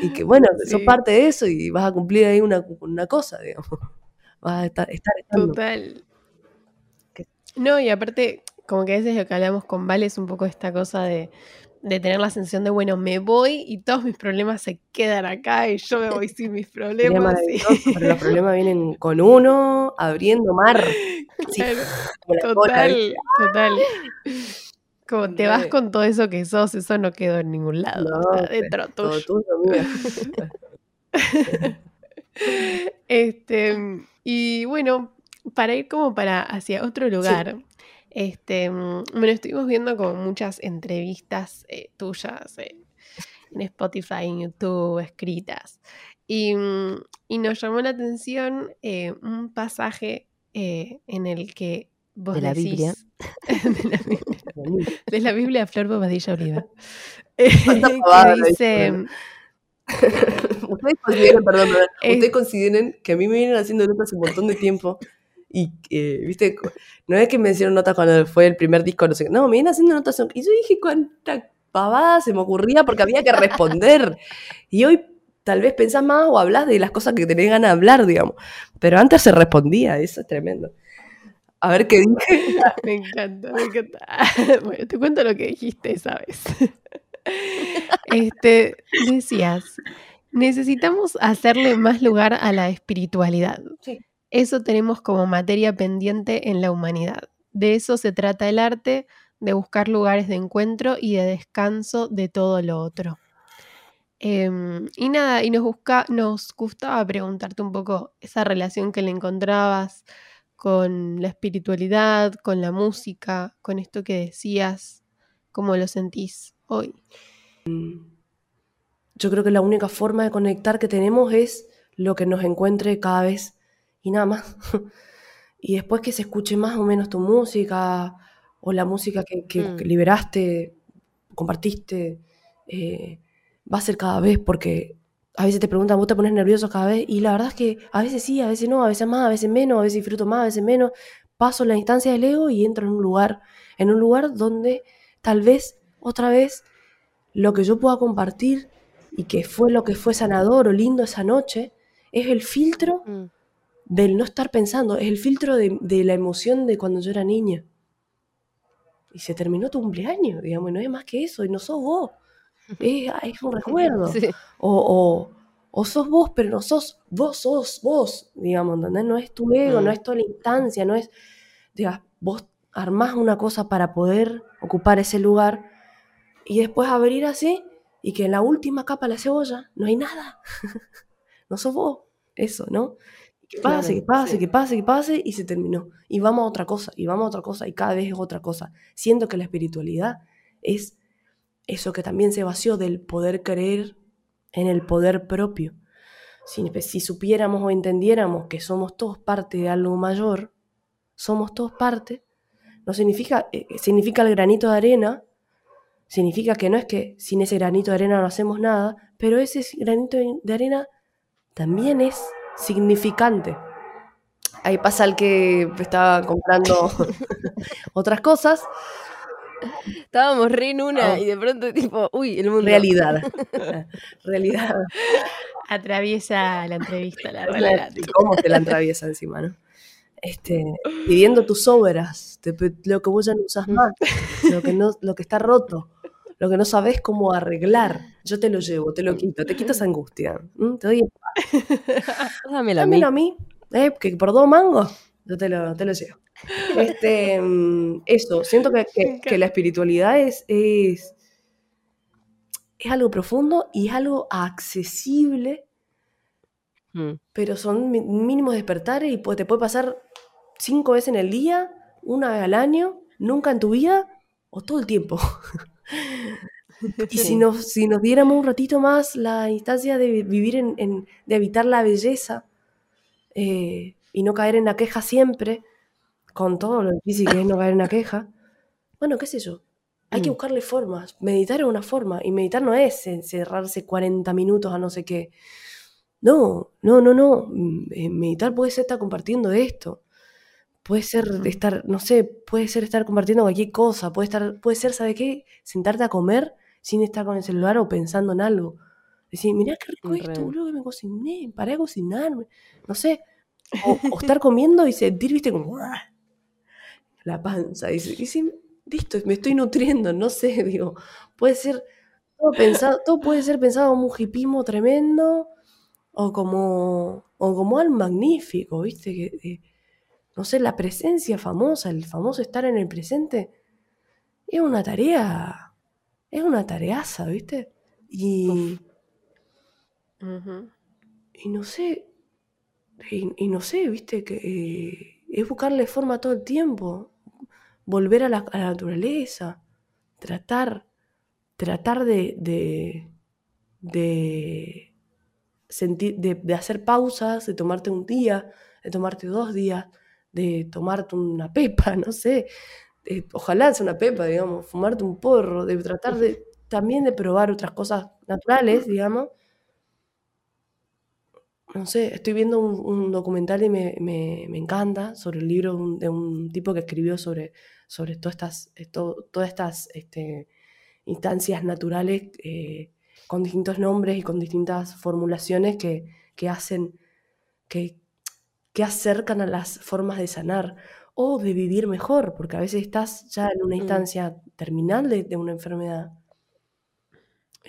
y que bueno, sos parte de eso y vas a cumplir ahí una, una cosa, digamos. Vas a estar, estar Total. No, y aparte, como que a veces lo que hablamos con Vale es un poco esta cosa de de tener la sensación de, bueno, me voy y todos mis problemas se quedan acá y yo me voy sin mis problemas. Pero los problemas vienen con uno, abriendo mar. total, total. Como te vas con todo eso que sos, eso no quedó en ningún lado. No, dentro tuyo. este, y bueno, para ir como para hacia otro lugar, este, mm, bueno, estuvimos viendo como muchas entrevistas eh, tuyas eh, en Spotify, en YouTube, escritas. Y, mm, nos llamó la atención eh, un pasaje en el que vos de la Biblia. de, la Biblia de la Biblia Flor Bobadilla Oliva. que dice... ustedes consideren, perdón, ustedes consideren que a mí me vienen haciendo notas un montón de tiempo y, eh, viste, no es que me hicieron notas cuando fue el primer disco, no sé, no, me vienen haciendo notas. Y yo dije, cuánta pavada se me ocurría porque había que responder. Y hoy tal vez pensás más o hablas de las cosas que tenés ganas de hablar, digamos. Pero antes se respondía, eso es tremendo. A ver qué dije. me encanta, me encanta. Bueno, te cuento lo que dijiste sabes Este, decías, necesitamos hacerle más lugar a la espiritualidad. Sí. Eso tenemos como materia pendiente en la humanidad. De eso se trata el arte, de buscar lugares de encuentro y de descanso de todo lo otro. Em, y nada, y nos, busca, nos gustaba preguntarte un poco esa relación que le encontrabas con la espiritualidad, con la música, con esto que decías, cómo lo sentís hoy. Yo creo que la única forma de conectar que tenemos es lo que nos encuentre cada vez y nada más. y después que se escuche más o menos tu música o la música que, mm. liberaste, compartiste, eh, va a ser cada vez porque a veces te preguntan, ¿vos te pones nervioso cada vez? Y la verdad es que a veces sí, a veces no, a veces más, a veces menos, a veces disfruto más, a veces menos. Paso la instancia del ego y entro en un lugar, en un lugar donde tal vez, otra vez, lo que yo pueda compartir y que fue lo que fue sanador o lindo esa noche, es el filtro mm del no estar pensando, es el filtro de, la emoción de cuando yo era niña. Y se terminó tu cumpleaños, digamos, y no es más que eso, y no sos vos. Es, ah, un recuerdo. O, o, sos vos, pero no sos, vos sos vos, digamos, No es tu ego, no mm. es toda la instancia, no es, digas, vos armás una cosa para poder ocupar ese lugar y después abrir así y que en la última capa de la cebolla no hay nada. no sos vos, eso, ¿no? Que pase, que pase, que pase, que pase, y se terminó. Y vamos a otra cosa, y vamos a otra cosa, y cada vez es otra cosa. Siento que la espiritualidad es eso que también se vació del poder creer en el poder propio. Si, si supiéramos o entendiéramos que somos todos parte de algo mayor, somos todos parte, no significa, eh, significa el granito de arena, significa que no es que sin ese granito de arena no hacemos nada, pero ese granito de arena también es significante. Ahí pasa el que estaba comprando otras cosas. Estábamos re en una ah. y de pronto tipo, uy, el mundo. Realidad. Realidad. Atraviesa la entrevista, la realidad. ¿Cómo te la atraviesa encima, no? Este, pidiendo tus obras, lo que vos ya no usas más, lo que, no, lo que está roto, lo que no sabes cómo arreglar. Yo te lo llevo, te lo quito, te quito esa angustia. Te doy Dámelo, a mí. Eh, que por dos mangos, yo te lo, te lo llevo. Este, mm, eso, siento que, que, la espiritualidad es, es, es, algo profundo y es algo accesible, hmm. pero son mínimos despertares y te puede pasar cinco veces en el día, una vez al año, nunca en tu vida o todo el tiempo. Y si nos, si nos diéramos un ratito más la instancia de vivir en, de habitar la belleza eh, y no caer en la queja siempre, con todo lo difícil que es no caer en la queja, bueno, qué sé yo, hay que mm. buscarle formas. Meditar es una forma, y meditar no es encerrarse 40 minutos a no sé qué. No, no, no, no. mm, eh, Meditar puede ser estar compartiendo esto. Puede ser estar, no sé, puede ser estar compartiendo cualquier cosa. Puede estar, puede ser, ¿sabe qué? Sentarte a comer sin estar con el celular o pensando en algo. Decir, mirá qué rico esto, Re. boludo, que me cociné, paré a cocinarme. No sé. O, o estar comiendo y sentir, viste, como la panza. Y, y listo, me estoy nutriendo, no sé, digo. Puede ser todo pensado, todo puede ser pensado como un hipismo tremendo o como, o como algo magnífico, ¿viste? Que, que, no sé, la presencia famosa, el famoso estar en el presente, es una tarea, es una tareaza, ¿viste? Y, y no sé, y, y no sé, ¿viste? Que eh, es buscarle forma todo el tiempo, volver a la, a la naturaleza, tratar, tratar de, de, de sentir, de, de hacer pausas, de tomarte un día, de tomarte dos días, de tomarte una pepa, no sé, ojalá sea una pepa, digamos, fumarte un porro, de tratar de también de probar otras cosas naturales, digamos. No sé, estoy viendo un, documental y me, me- me encanta sobre el libro de un, tipo que escribió sobre, sobre todas estas, esto- todas estas este, instancias naturales eh, con distintos nombres y con distintas formulaciones que, que hacen, que, que acercan a las formas de sanar o de vivir mejor, porque a veces estás ya en una Mm. instancia terminal de, de una enfermedad.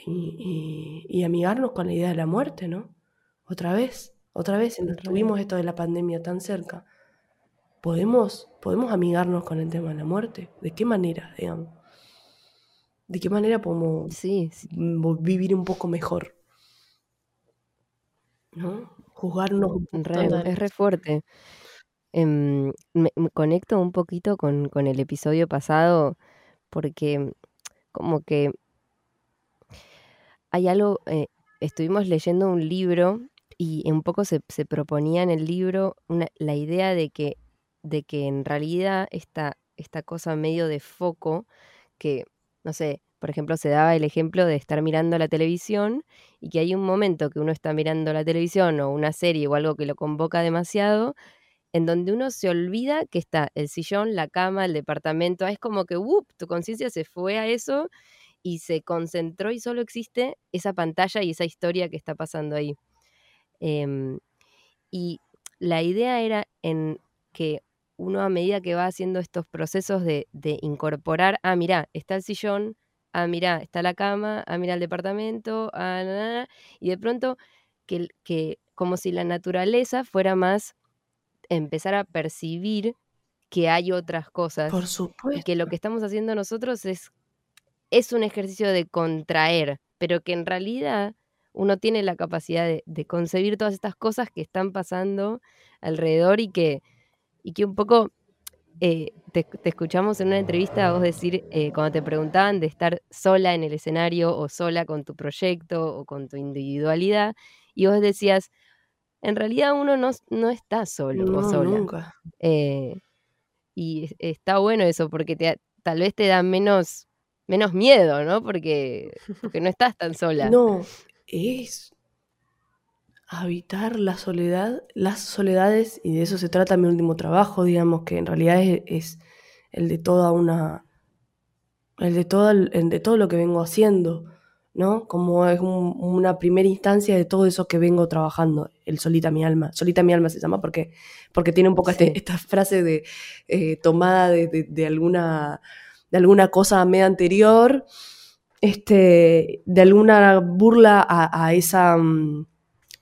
Y, y- y amigarnos con la idea de la muerte, ¿no? Otra vez, otra vez, tuvimos esto de la pandemia tan cerca, ¿podemos, podemos amigarnos con el tema de la muerte? ¿De qué manera, digamos? ¿De qué manera podemos Sí, sí. mm, vivir un poco mejor? ¿No? Juzgarnos. Re, es re fuerte. Em, me, me conecto un poquito con, con el episodio pasado porque como que hay algo, eh, estuvimos leyendo un libro y un poco se, se proponía en el libro una, la idea de que, de que en realidad esta, esta cosa medio de foco, que, no sé, por ejemplo, se daba el ejemplo de estar mirando la televisión y que hay un momento que uno está mirando la televisión o una serie o algo que lo convoca demasiado, en donde uno se olvida que está el sillón, la cama, el departamento, es como que, ¡wup!, tu conciencia se fue a eso y se concentró y solo existe esa pantalla y esa historia que está pasando ahí. Em, y la idea era en que uno a medida que va haciendo estos procesos de, de incorporar, ah, mirá, está el sillón, ah, mirá, está la cama, ah, mirá el departamento, ah, na, na, na", y de pronto que, que como si la naturaleza fuera más empezar a percibir que hay otras cosas Por y supuesto. que lo que estamos haciendo nosotros es, es un ejercicio de contraer, pero que en realidad uno tiene la capacidad de, de concebir todas estas cosas que están pasando alrededor y que, y que un poco eh, te, te escuchamos en una entrevista a vos decir, eh, cuando te preguntaban de estar sola en el escenario o sola con tu proyecto o con tu individualidad, y vos decías, en realidad uno no, no está solo o sola. nunca. Eh, y es- está bueno eso, porque te, tal vez te da menos, menos miedo, ¿no? Porque, porque no estás tan sola. No, es habitar la soledad, las soledades, y de eso se trata mi último trabajo, digamos, que en realidad es, es el de toda una, el de todo, el, de todo lo que vengo haciendo, ¿no? Como es un- una primera instancia de todo eso que vengo trabajando, el solita mi alma. Solita mi alma se llama porque, porque tiene un poco este- esta frase de eh, tomada de, de- de alguna, de alguna cosa media anterior, este, de alguna burla a, a esa... mm,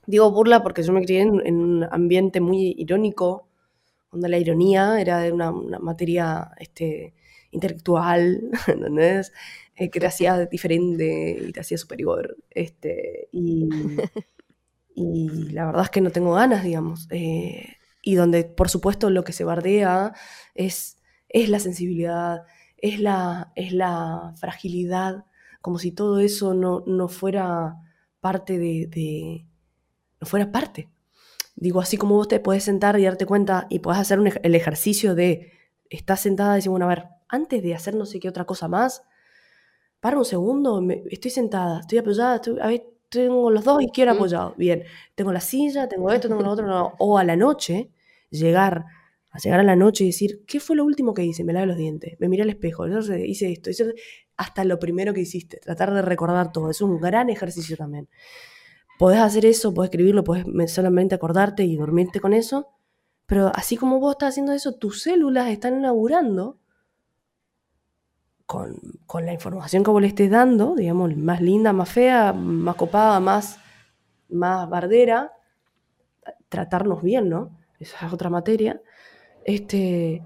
digo burla porque yo me crié en, un ambiente muy irónico, donde la ironía era de una, materia este, intelectual, ¿entendés? Eh, que te hacía diferente y te hacía superior. Este, y, y la verdad es que no tengo ganas, digamos. eh, y donde, por supuesto, lo que se bardea es, es la sensibilidad, es la, es la fragilidad, como si todo eso no, no fuera parte de- no fuera parte. Digo, así como vos te podés sentar y darte cuenta y podés hacer un el ejercicio de estás sentada y decir, bueno, a ver, antes de hacer no sé qué otra cosa más, para un segundo, me- estoy sentada, estoy apoyada, estoy- a ver, tengo los dos izquierdos Mm. apoyados. Bien, tengo la silla, tengo esto, tengo lo otro. no. O a la noche, llegar, a llegar a la noche y decir, ¿qué fue lo último que hice? Me lavé los dientes, me miré al espejo, yo hice esto, hice hasta lo primero que hiciste. Tratar de recordar todo. Es un gran ejercicio también. Podés hacer eso, podés escribirlo, podés me- solamente acordarte y dormirte con eso. Pero así como vos estás haciendo eso, tus células están laburando con, con la información que vos le estés dando, digamos, más linda, más fea, más copada, más, más bardera, tratarnos bien, ¿no? Esa es otra materia. Este,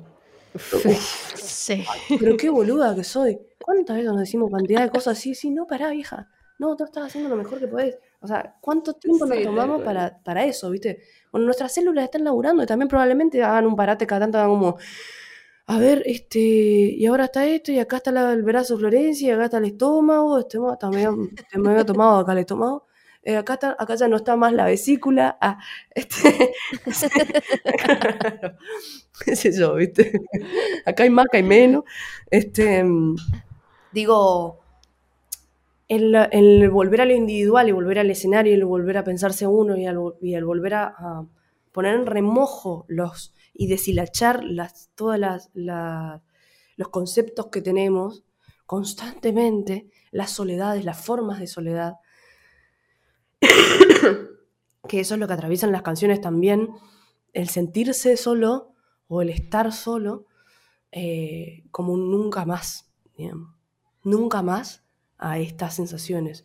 Sí. pero qué boluda que soy. ¿Cuántas veces nos decimos cantidad de cosas así? Sí, no, pará, vieja. No, tú estás haciendo lo mejor que podés. O sea, ¿cuánto tiempo nos Sí, tomamos para, para eso, viste? Bueno, nuestras células están laburando y también probablemente hagan un parate cada tanto, hagan como, a ver, este, y ahora está esto, y acá está la- el brazo Florencia, y acá está el estómago, este, está medio- te me había tomado acá el estómago. Eh, acá, está, acá ya no está más la vesícula. Ah, este, qué sé yo, ¿viste? Acá hay más, acá hay menos. Este, digo, el, volver a lo individual y volver al escenario y el volver a pensarse uno y el, volver a, poner en remojo los y deshilachar las, las- los conceptos que tenemos constantemente, las soledades, las formas de soledad, que eso es lo que atraviesan las canciones también, el sentirse solo o el estar solo eh, como un nunca más, nunca más a estas sensaciones.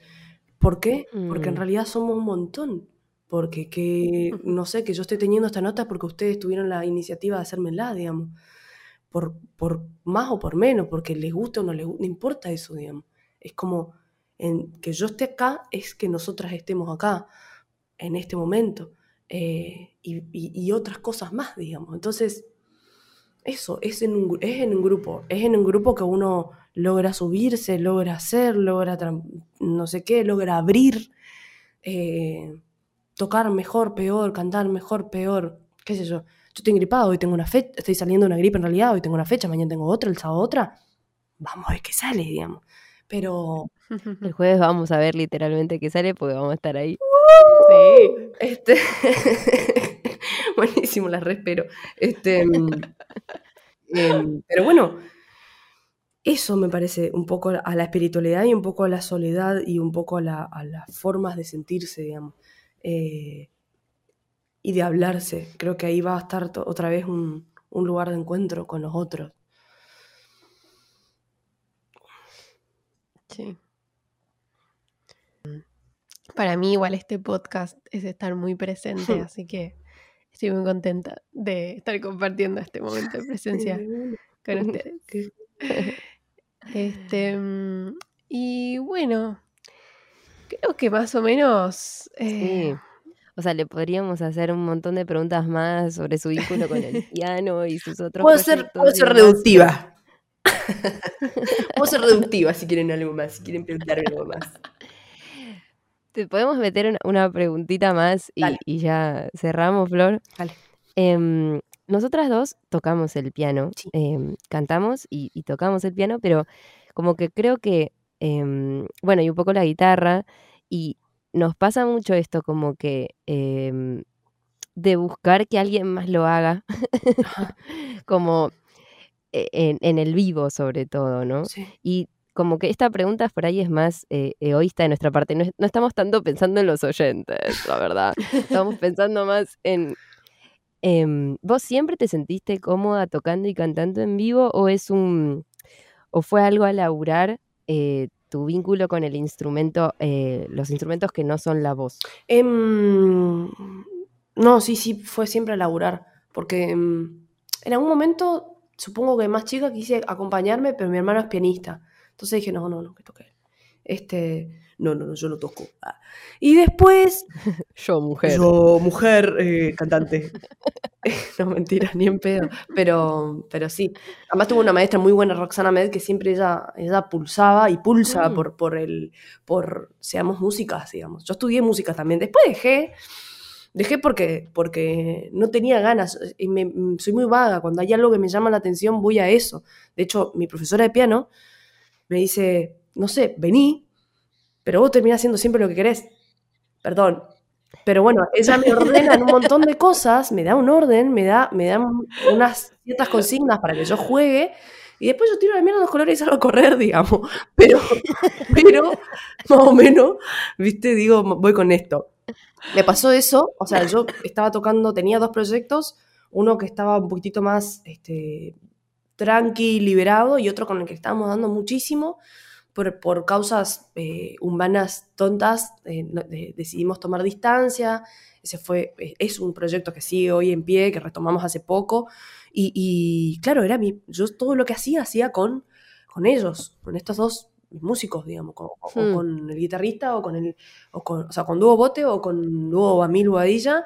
¿Por qué? Porque en Mm. realidad somos un montón. Porque que, no sé, que yo esté teniendo esta nota porque ustedes tuvieron la iniciativa de hacérmela, digamos. Por, por más o por menos, porque les guste o no les guste, no importa eso, digamos. Es como en, que yo esté acá es que nosotras estemos acá en este momento. eh, y, y- y otras cosas más, digamos. Entonces, eso, es en, un, es en un grupo, es en un grupo que uno logra subirse, logra hacer, logra no sé qué, logra abrir, eh, tocar mejor, peor, cantar mejor, peor, qué sé yo. Yo estoy gripado, hoy tengo una fecha, estoy saliendo de una gripe en realidad, hoy tengo una fecha, mañana tengo otra, el sábado otra. Vamos a ver qué sale, digamos. Pero, El jueves vamos a ver literalmente qué sale porque vamos a estar ahí. Sí. este, buenísimo, la respiro. Este, mm, em, pero bueno, eso me parece un poco a la espiritualidad y un poco a la soledad y un poco a, la- a las formas de sentirse, digamos, eh, y de hablarse. Creo que ahí va a estar otra vez un, un lugar de encuentro con los otros. Sí. Para mí igual este podcast es estar muy presente, así que estoy muy contenta de estar compartiendo este momento de presencia con ustedes. Este, mm, y bueno, creo que más o menos... eh, Sí. O sea, le podríamos hacer un montón de preguntas más sobre su vínculo con el piano y sus otros Puedo ser, puedo ser reductiva. puedo ser reductiva si quieren algo más, si quieren preguntarme algo más. Te podemos meter una, preguntita más y, ya cerramos, Flor. Dale. Em, nosotras dos tocamos el piano, Sí. em, cantamos y, y tocamos el piano, pero como que creo que, em, bueno, y un poco la guitarra, y nos pasa mucho esto como que de buscar que alguien más lo haga, como e- en, en el vivo sobre todo, ¿no? Sí. Y como que esta pregunta por ahí es más eh, egoísta de nuestra parte. No, es- no estamos tanto pensando en los oyentes, la verdad. Estamos pensando más en... em, ¿Vos siempre te sentiste cómoda tocando y cantando en vivo o es un... o fue algo a laburar eh, tu vínculo con el instrumento, eh, los instrumentos que no son la voz? Em, no, sí, sí, fue siempre a laburar. Porque em, en algún momento, supongo que más chica, quise acompañarme, pero mi hermano es pianista. Entonces dije, no, no, no, que toque. Este, no, no, no, yo no toco. Ah. Y después, Yo, mujer. yo, mujer, eh, cantante. no, mentira, ni en pedo. Pero, pero sí. Además tuve una maestra muy buena, Roxana Med, que siempre ella, ella pulsaba y pulsa Mm. por, por el, por, seamos músicas, digamos. Yo estudié música también. Después dejé, dejé porque, porque no tenía ganas. Y me- soy muy vaga. Cuando hay algo que me llama la atención, voy a eso. De hecho, mi profesora de piano me dice, no sé, vení, pero vos terminás haciendo siempre lo que querés. perdón. Pero bueno, ella me ordena en un montón de cosas, me da un orden, me da, me da unas ciertas consignas para que yo juegue, y después yo tiro la mierda los colores y salgo a correr, digamos. Pero, pero, más o menos, viste, digo, voy con esto. Me pasó eso, o sea, yo estaba tocando, tenía dos proyectos, uno que estaba un poquitito más este, tranqui, liberado, y otro con el que estábamos dando muchísimo. Por, por causas eh, humanas tontas, eh, decidimos tomar distancia. Ese fue, eh, es un proyecto que sigue hoy en pie, que retomamos hace poco. Y, claro, era mi, yo todo lo que hacía, hacía con, con ellos, con estos dos músicos, digamos, o, hmm. con el guitarrista, o con el, o, con, o sea, con Dúo Bote, o con Dúo Bamil Boadilla.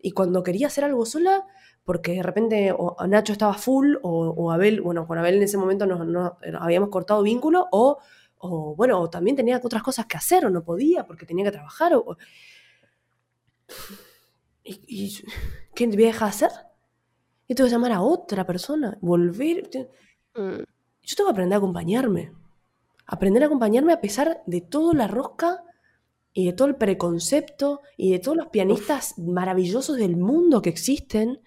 Y cuando quería hacer algo sola, porque de repente o Nacho estaba full, o, Abel, bueno, con Abel en ese momento nos, habíamos cortado vínculo, o, o, bueno, también tenía otras cosas que hacer, o no podía, porque tenía que trabajar, o... ¿Y, y qué voy a dejar hacer? Yo tengo que llamar a otra persona, volver. Mm. Yo tengo que aprender a acompañarme. Aprender a acompañarme a pesar de toda la rosca y de todo el preconcepto y de todos los pianistas maravillosos del mundo que existen.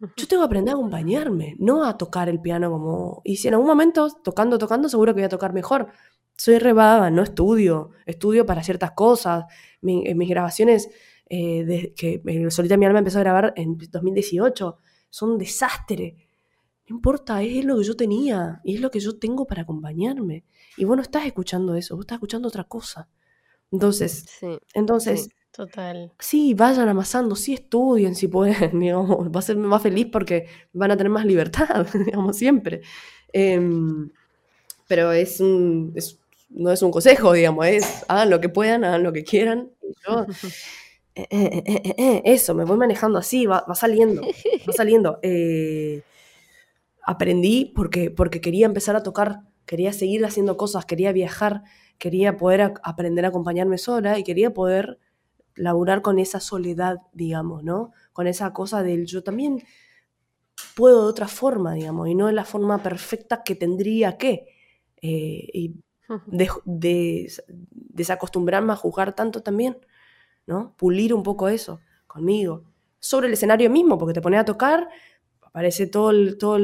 Yo tengo que aprender a acompañarme, no a tocar el piano como... Y si en algún momento, tocando, tocando, seguro que voy a tocar mejor. Soy rebada, no estudio. Estudio para ciertas cosas. en mis grabaciones, eh, que Solita Mi Alma empezó a grabar en 2018 son un desastre. No importa, es lo que yo tenía y es lo que yo tengo para acompañarme. Y vos no estás escuchando eso, vos estás escuchando otra cosa. Entonces, entonces, total. Sí, vayan amasando, sí estudien si pueden, digamos, va a ser más feliz porque van a tener más libertad, digamos, siempre. Em, pero es un, no es un consejo, digamos, es hagan lo que puedan, hagan lo que quieran. yo Eh, eh, eh, eso, me voy manejando así, va, saliendo, va saliendo. aprendí porque, porque quería empezar a tocar, quería seguir haciendo cosas, quería viajar, quería poder aprender a acompañarme sola y quería poder laburar con esa soledad, digamos, ¿no? Con esa cosa del yo también puedo de otra forma, digamos, y no de la forma perfecta que tendría que. y de, desacostumbrarme a jugar tanto también. ¿no? Pulir un poco eso conmigo. Sobre el escenario mismo, porque te pones a tocar, aparece todo el, todo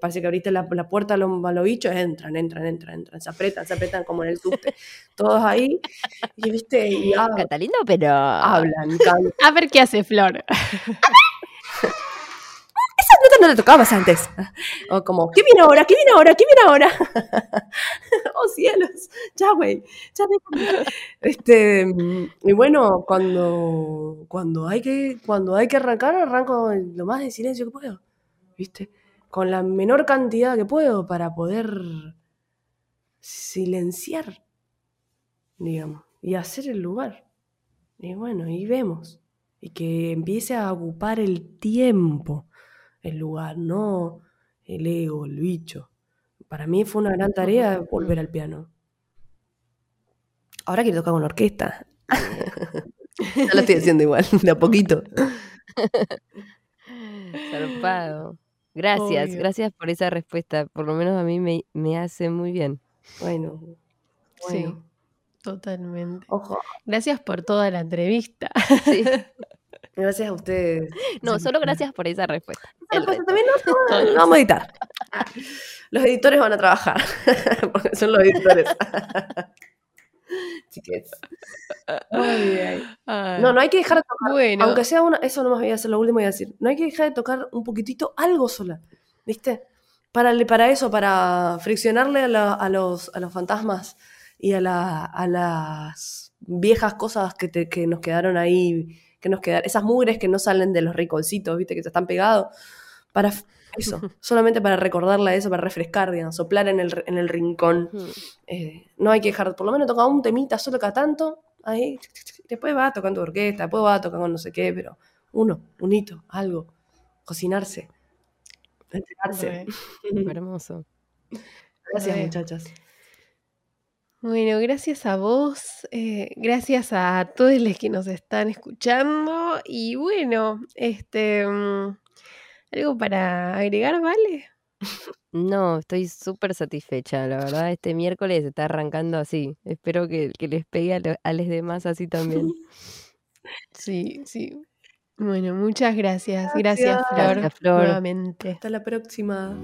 parece que abriste la, puerta a los, bichos, entran, entran, entran, entran, se apretan, se apretan como en el subte, todos ahí, y viste, y Catalina, pero... Hablan, A ver qué hace Flor. Esas notas no le tocabas antes. O como, ¿qué viene ahora? ¿Qué viene ahora? ¿Qué viene ahora? oh cielos, ya güey, ya Este, y bueno, cuando, cuando, hay que, cuando hay que arrancar, arranco lo más de silencio que puedo, ¿viste? Con la menor cantidad que puedo para poder silenciar, digamos, y hacer el lugar. Y bueno, y vemos. Y que empiece a ocupar el tiempo el lugar, no el ego, el bicho. Para mí fue una gran tarea volver al piano. Ahora quiero tocar con la orquesta. ya lo estoy haciendo igual, de a poquito. Zarpado. Gracias, gracias por esa respuesta. Por lo menos a mí me, hace muy bien. Bueno, Sí, totalmente. Ojo. Gracias por toda la entrevista. Sí. Gracias a ustedes. No, solo gracias por esa respuesta. Pues, también no, vamos a editar. Los editores van a trabajar, porque son los editores. Chiques. No, no hay que dejar de tocar. Bueno. Aunque sea una, eso no más voy a hacer, lo último voy a decir. No hay que dejar de tocar un poquitito algo sola, ¿viste? Para, para eso, para friccionarle a, a, los, a los fantasmas y a, la, a las viejas cosas que, te, que nos quedaron ahí que nos quedan, esas mugres que no salen de los rinconcitos, viste, que se están pegados, para eso, solamente para recordarla eso, para refrescar, digamos, soplar en el, en el rincón. Eh, no hay que dejar, por lo menos tocar un temita solo cada tanto, ahí, después va tocando orquesta, después va tocando no sé qué, pero uno, un hito, algo, cocinarse, enterarse. Hermoso. Gracias, muchachas. Bueno, gracias a vos, eh, gracias a todos los que nos están escuchando y bueno, este, mm, algo para agregar, ¿vale? No, estoy súper satisfecha, la verdad, este miércoles está arrancando así. Espero que, que les pegue a, lo- a los demás así también. Sí, sí. Bueno, muchas gracias. Gracias, Gracias. Flor, Gracias, Flor. nuevamente. Hasta la próxima.